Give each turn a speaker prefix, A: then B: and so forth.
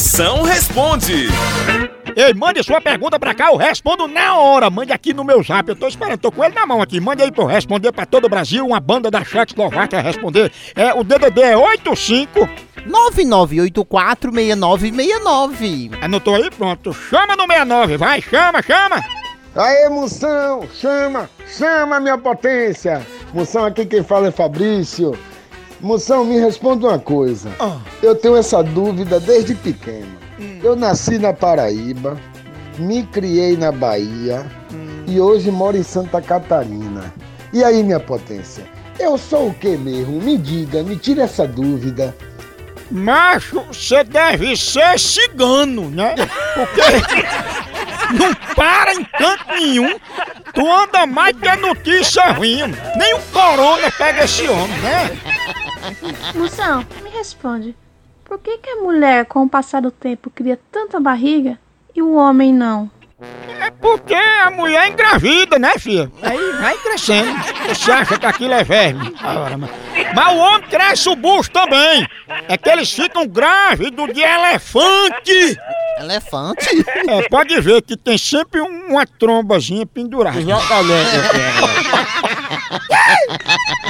A: Moção responde.
B: Ei, mande sua pergunta pra cá, eu respondo na hora. Mande aqui no meu zap, eu tô esperando, tô com ele na mão aqui. Mande aí pra eu responder pra todo o Brasil, uma banda da Checoslováquia responder. É, o DDD é 85.
C: 99846969.
B: Anotou aí? Pronto. Chama no 69, vai, chama, chama.
D: Aê, Moção, chama, chama minha potência. Moção, aqui quem fala é Fabrício. Moção, me responda uma coisa.
B: Ah.
D: Eu tenho essa dúvida desde pequeno. Eu nasci na Paraíba, me criei na Bahia e hoje moro em Santa Catarina. E aí, minha potência? Eu sou o que mesmo? Me diga, me tire essa dúvida.
B: Macho, você deve ser cigano, né? Porque não para em canto nenhum. Tu anda mais que a notícia ruim. Nem o corona pega esse homem, né?
E: Moção, me responde. Por que, que a mulher, com o passar do tempo, cria tanta barriga e o homem não?
B: É porque a mulher engravida, né, filha? Aí vai crescendo. Você acha que aquilo é verme? Mas... mas o homem cresce o bucho também. É que eles ficam grávidos de elefante.
C: Elefante?
B: É, pode ver que tem sempre um- uma trombazinha pendurada.
C: Exatamente.